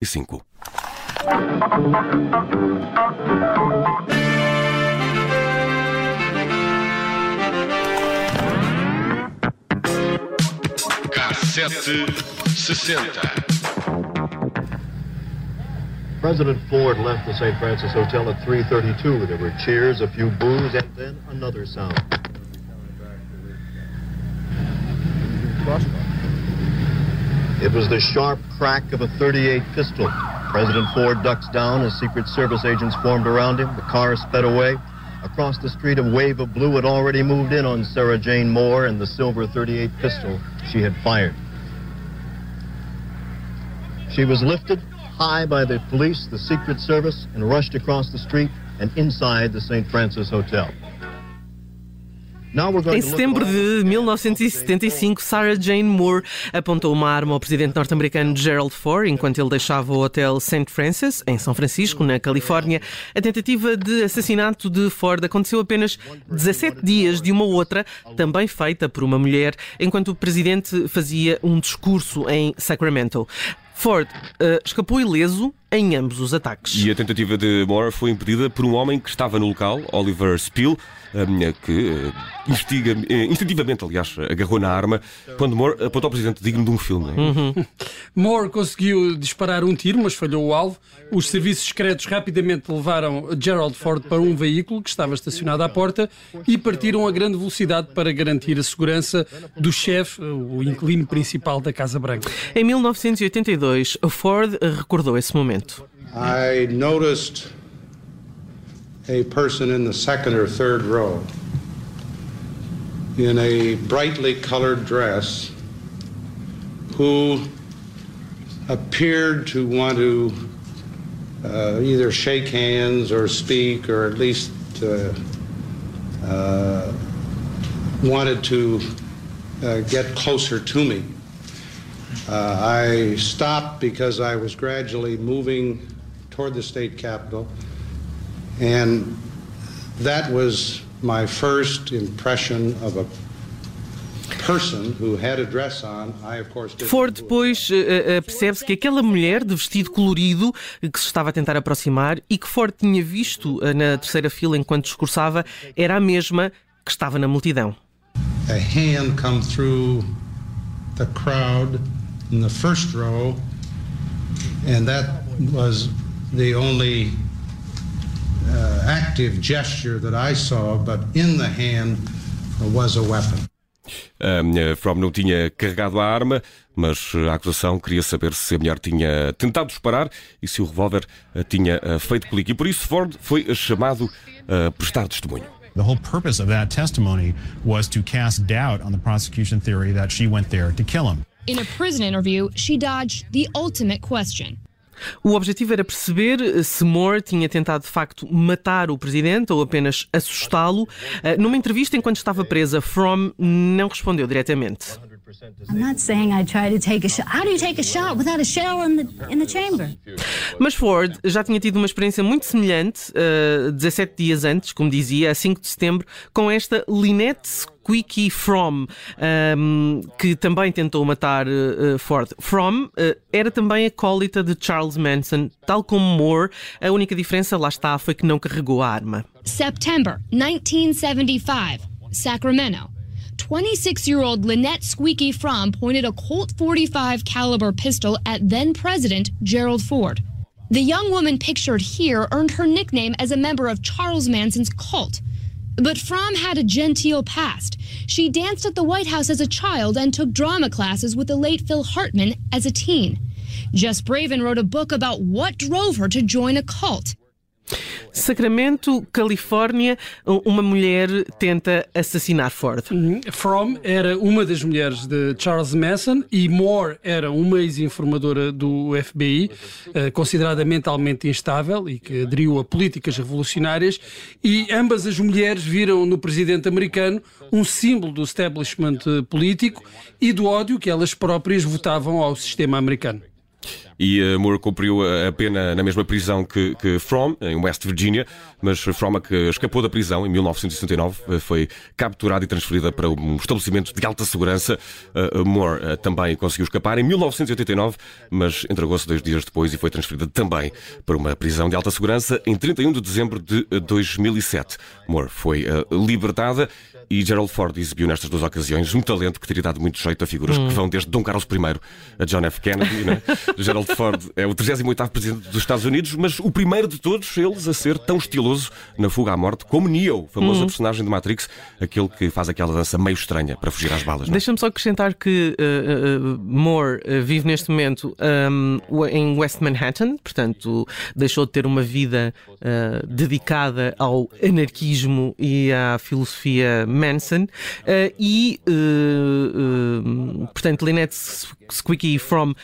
e cinco. Cassete 60. President Ford left the St. Francis Hotel at 3:32. There were cheers, a few boos, and then another sound. It was the sharp crack of a 38 pistol. President Ford ducks down as Secret Service agents formed around him. The car sped away. Across the street, a wave of blue had already moved in on Sarah Jane Moore and the silver 38 pistol she had fired. She was lifted high by the police, the Secret Service, and rushed across the street and inside the St. Francis Hotel. Em setembro de 1975, Sarah Jane Moore apontou uma arma ao presidente norte-americano Gerald Ford enquanto ele deixava o hotel St. Francis, em São Francisco, na Califórnia. A tentativa de assassinato de Ford aconteceu apenas 17 dias de uma outra, também feita por uma mulher, enquanto o presidente fazia um discurso em Sacramento. Ford uh, escapou ileso em ambos os ataques. E a tentativa de Moore foi impedida por um homem que estava no local, Oliver Spill, que uh, investiga, uh, instintivamente, aliás, agarrou na arma quando Moore apontou ao presidente digno de um filme. É? Uhum. Moore conseguiu disparar um tiro, mas falhou o alvo. Os serviços secretos rapidamente levaram Gerald Ford para um veículo que estava estacionado à porta e partiram a grande velocidade para garantir a segurança do chefe, o inquilino principal da Casa Branca. Em 1982, Ford recordou esse momento. I noticed a person in the second or third row in a brightly colored dress who appeared to want to uh, either shake hands or speak or at least uh, uh, wanted to uh, get closer to me. Uh, I stopped because I was gradually moving toward the state capitol. And that was my first impression of a Ford depois uh, percebe-se que aquela mulher de vestido colorido que se estava a tentar aproximar e que Ford tinha visto na terceira fila enquanto discursava era a mesma que estava na multidão. A hand come through the crowd in the first row and that was the only uh, active gesture that I saw, but in the hand was a weapon. Uh, From não tinha carregado a arma, mas a acusação queria saber se a mulher tinha tentado disparar e se o revólver tinha uh, feito clique. E por isso Ford foi chamado a prestar testemunho. The whole purpose of that testimony was to cast doubt on the prosecution theory that she went there to kill him. In a prison interview, she dodged the ultimate question. O objetivo era perceber se Moore tinha tentado de facto matar o presidente ou apenas assustá-lo. Eh, numa entrevista enquanto estava presa, From não respondeu diretamente. Mas Ford já tinha tido uma experiência muito semelhante, uh, eh, 17 dias antes, como dizia, a 5 de setembro, com esta Lynette Squeaky From, um, ehm, que também tentou matar uh, Ford. From uh, era também acólita de Charles Manson, tal como Moore. A única diferença, lá está, foi que não carregou a arma. September 1975, Sacramento. 26-year-old Lynette Squeaky Fromm pointed a Colt 45 caliber pistol at then President Gerald Ford. The young woman pictured here earned her nickname as a member of Charles Manson's cult. But Fromm had a genteel past. She danced at the White House as a child and took drama classes with the late Phil Hartman as a teen. Jess Braven wrote a book about what drove her to join a cult. Sacramento, Califórnia, uma mulher tenta assassinar Ford. Uhum. From era uma das mulheres de Charles Manson e Moore era uma ex-informadora do FBI, eh, considerada mentalmente instável e que aderiu a políticas revolucionárias. E ambas as mulheres viram no presidente americano um símbolo do establishment político e do ódio que elas próprias votavam ao sistema americano. E uh, Moore cumpriu a pena na mesma prisão que, que From, em West Virginia, mas From, que escapou da prisão em 1969, foi capturada e transferida para um estabelecimento de alta segurança. Uh, Moore também conseguiu escapar em 1989, mas entregou-se dois dias depois e foi transferida também para uma prisão de alta segurança em 31 de dezembro de 2007. Moore foi libertada e Gerald Ford exibiu nestas duas ocasiões um talento que teria dado muito jeito a figuras hum. que vão desde Dom Carlos I a John F. Kennedy. Né? Gerald Ford é o 38 presidente dos Estados Unidos, mas o primeiro de todos eles a ser tão estiloso na fuga à morte como Neo, famoso hum. personagem de Matrix, aquele que faz aquela dança meio estranha para fugir às balas. É? Deixa-me só acrescentar que uh, uh, Moore uh, vive neste momento um, em West Manhattan, portanto deixou de ter uma vida dedicada ao anarquismo e à filosofia Manson uh, e, uh, portanto, Lynette Squeaky From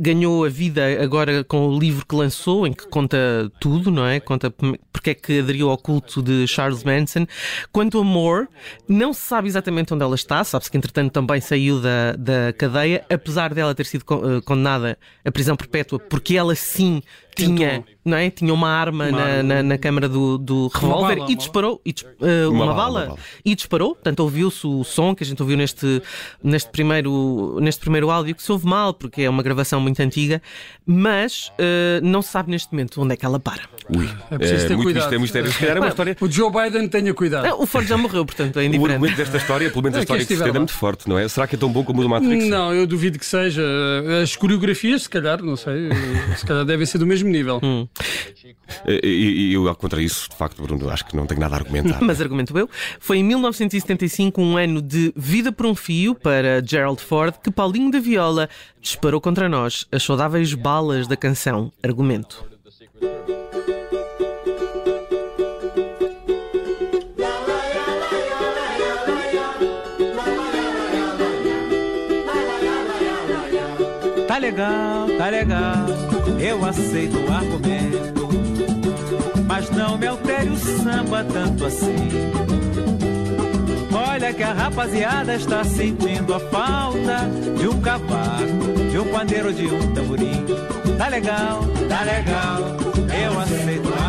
ganhou a vida agora com o livro que lançou, em que conta tudo, não é? Conta porque é que aderiu ao culto de Charles Manson. Quanto a Moore, não se sabe exatamente onde ela está, sabe-se que entretanto também saiu da, da cadeia, apesar dela ter sido condenada à prisão perpétua, porque ela sim tinha, não é? tinha uma arma, uma na, na, na, câmara do, do revólver e disparou e, uh, uma, uma, bala, uma, bala, e disparou. Portanto, ouviu-se o som que a gente ouviu neste, neste, primeiro, neste primeiro áudio, que se ouve mal, porque é uma gravação muito antiga, mas uh, não se sabe neste momento onde é que ela para. Ui, é preciso ter é, cuidado. Muito mistério. Se calhar é uma história... O Joe Biden tenha cuidado. Não, o Ford já morreu, portanto é indiferente. O argumento desta história, pelo menos a é história que se é muito forte, não é? Será que é tão bom como o do Matrix? Não, eu duvido que seja. As coreografias, se calhar, não sei, se calhar devem ser do mesmo nível. Hum. E, e, eu, contra isso, de facto, Bruno, acho que não tenho nada a argumentar. Mas argumento eu. Foi em 1975 um ano de vida por um fio para Gerald Ford que Paulinho da Viola disparou contra nós as saudáveis balas da canção Argumento. Tá legal, tá legal, eu aceito o argumento. Mas não me altere o samba tanto assim. Olha que a rapaziada está sentindo a falta de um cavaco, de um pandeiro, de um tamborim. Tá legal, tá legal, eu aceito o argumento.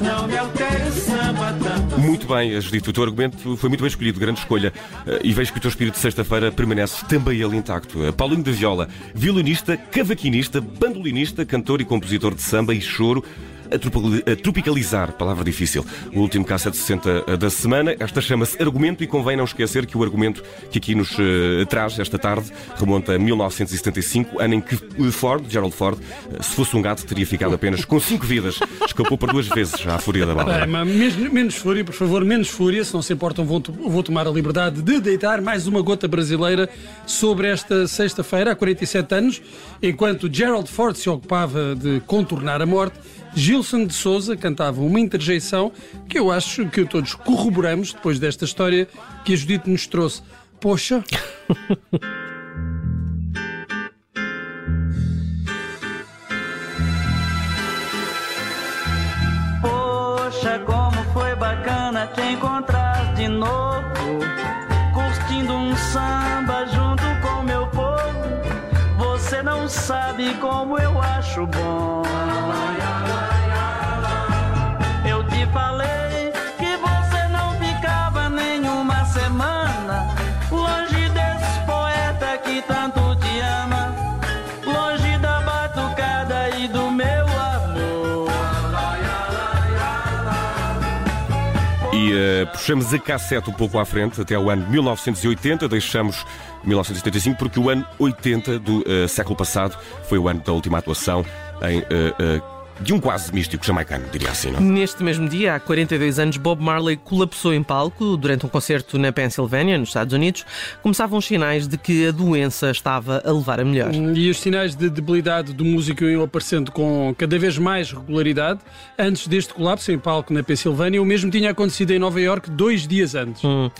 Não me o samba tanto muito bem, Judito. O teu argumento foi muito bem escolhido, grande escolha. Eh, e vejo que o teu espírito de sexta-feira permanece também ele intacto. Eh, Paulinho da Viola, violinista, cavaquinista, bandolinista, cantor e compositor de samba e choro a tropicalizar, palavra difícil, o último K760 da semana. Esta chama-se Argumento e convém não esquecer que o argumento que aqui nos uh, traz esta tarde remonta a 1975, ano em que Ford, Gerald Ford, se fosse um gato, teria ficado apenas com cinco vidas. Escapou por duas vezes à fúria da bala. Menos, menos fúria, por favor, menos fúria. Se não se importam, vou, vou tomar a liberdade de deitar mais uma gota brasileira sobre esta sexta-feira, há 47 anos, enquanto Gerald Ford se ocupava de contornar a morte. Gilson de Souza cantava uma interjeição que eu acho que todos corroboramos depois desta história que a Judite nos trouxe. Poxa. Poxa, como foi bacana te encontrar de novo, curtindo um samba junto com meu povo. Você não sabe como eu acho bom. Puxamos a cassete um pouco à frente, até o ano 1980, deixamos 1975, porque o ano 80 do uh, século passado foi o ano da última atuação em. Uh, de um quase místico jamaicano, diria assim, não? Neste mesmo dia, há 42 anos, Bob Marley colapsou em palco durante um concerto na Pensilvânia, nos Estados Unidos. Começavam os sinais de que a doença estava a levar a melhor. E os sinais de debilidade do músico iam aparecendo com cada vez mais regularidade. Antes deste colapso em palco na Pensilvânia, o mesmo tinha acontecido em Nova York dois dias antes. Hum.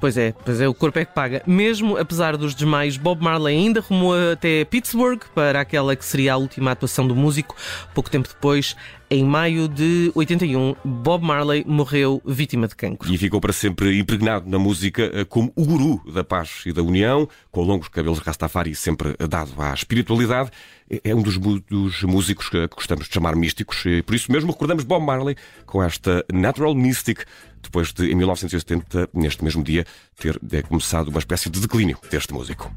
Pois é, pois é, o corpo é que paga. Mesmo apesar dos desmaios, Bob Marley ainda rumou até Pittsburgh para aquela que seria a última atuação do músico. Pouco tempo depois, Em maio de 81, Bob Marley morreu vítima de cancro. E ficou para sempre impregnado na música eh, como o guru da paz e da união, com longos cabelos Rastafari sempre dado à espiritualidade. É um dos, dos músicos que gostamos de chamar místicos, e por isso mesmo recordamos Bob Marley com esta Natural Mystic, depois de, em 1970, neste mesmo dia, ter é, começado uma espécie de declínio deste músico.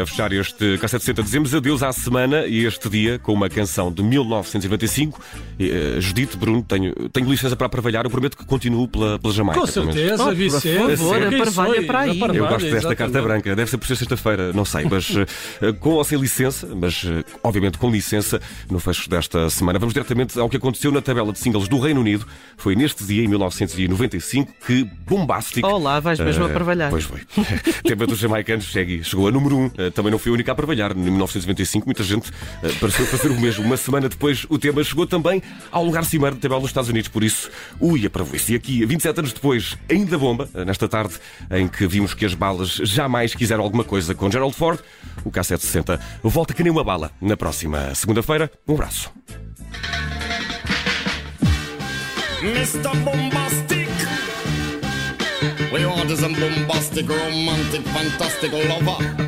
A fechar este Cassete 60 dizemos adeus à semana e este dia com uma canção de 1995. Uh, Judite, Bruno, tenho, tenho licença para aparvalhar, eu prometo que continuo pela, pela Jamaica. Com certeza, oh, Vicente. Por favor, aparvalha para aí. Eu gosto desta carta branca, deve ser por ser sexta-feira, não sei, mas uh, com ou sem licença, mas uh, obviamente com licença, no fecho desta semana. Vamos diretamente ao que aconteceu na tabela de singles do Reino Unido. Foi neste dia, em 1995, que Bombastic. Olá, vais mesmo uh, aparvalhar. Pois foi. Tema dos jamaicanos chegou a número 1. Um. Uh, também não fui a única a trabalhar. Em 1995, muita gente uh, pareceu fazer o mesmo. Uma semana depois, o tema chegou também ao lugar cimeiro de tabela nos Estados Unidos. Por isso, para isso. E aqui, 27 anos depois, ainda bomba, uh, nesta tarde em que vimos que as balas jamais quiseram alguma coisa com Gerald Ford, o K760 volta que nem uma bala na próxima segunda-feira. Um abraço. Mr. Bombastic. We is a bombastic, romantic, fantastic lover.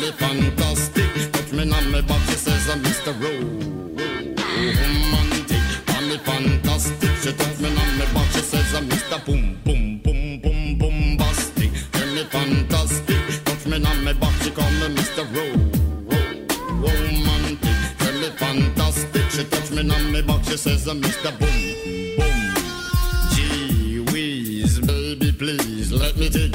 me fantastic. Touch me on my back, she says I'm Mr. Romantic, tell me fantastic. She touch me on my back, she says I'm Mr. Boom Boom Boom Boom Bombastic, tell me fantastic. Touch me on my back, she call me Mr. Romantic, me fantastic. She touch me on my back, she says I'm Mr. Boom Boom.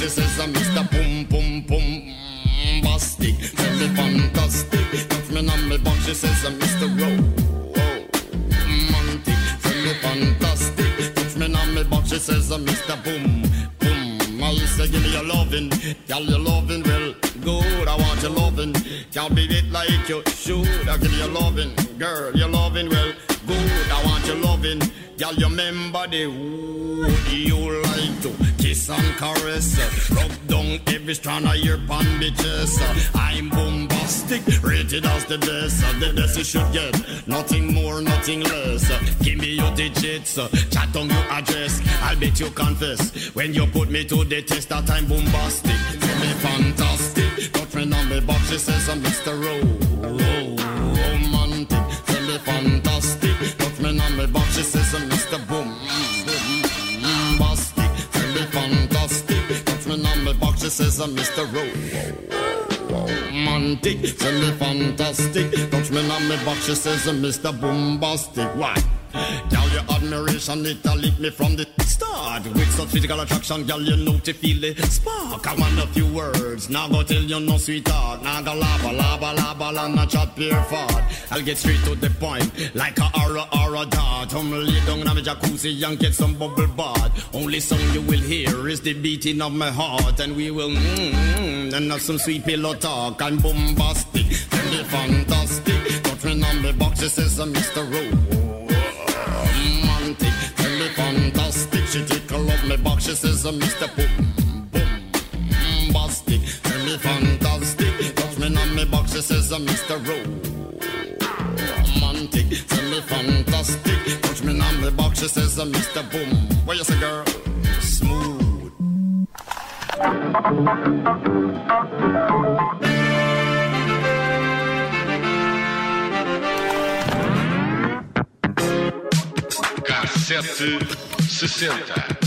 She says, I'm Mr. Boom Boom Boom. Mm, Bombastic, tell me fantastic. Touch me on me box, she says, I'm Mr. Romantic, tell me fantastic. Touch me on me box, she says, uh, I'm Mr. Boom Boom. I say, give me your loving, girl, your loving, well, good. I want your loving, can't beat it like you should. I give you your loving, girl, your loving, well, good. I want your loving, you remember the wood you like kiss and caress. Rub down every strand of your pan bitches. I'm bombastic. Rated as the best, the best you should get. Nothing more, nothing less. Give me your digits, chat on your address. I'll bet you confess when you put me to the test that I'm bombastic. Tell me fantastic. Got friend on me box, she says I'm Mr. Ro- Ro- Romantic. Tell me fantastic. Got friend on me box, she says I'm Mr. says I'm Mr. Ro- romantic, tell me fantastic. Touch me on me box, she says, Mr. Bombastic. Why? Admiration, it a lick me from the start. With such physical attraction, girl, you know to feel the spark. I want a few words, now go tell you no sweetheart. Now go lava, lava, lava, la, not chat pure fart. I'll get straight to the point, like a aura, aura dart. I'm lay down in my jacuzzi and get some bubble bath. Only song you will hear is the beating of my heart, and we will mm, mm, and have some sweet pillow talk. I'm bombastic, me fantastic. Me on the box, it says I'm Mr. Romantic, Up my box, she says I'm Mr. Boom, boom, bombastic. Tell me fantastic. Touch me on my box, she says I'm Mr. Romantic, tell me fantastic. Touch me on my box, she says I'm Mr. Boom. What you say, girl? Smooth. Cassete 60.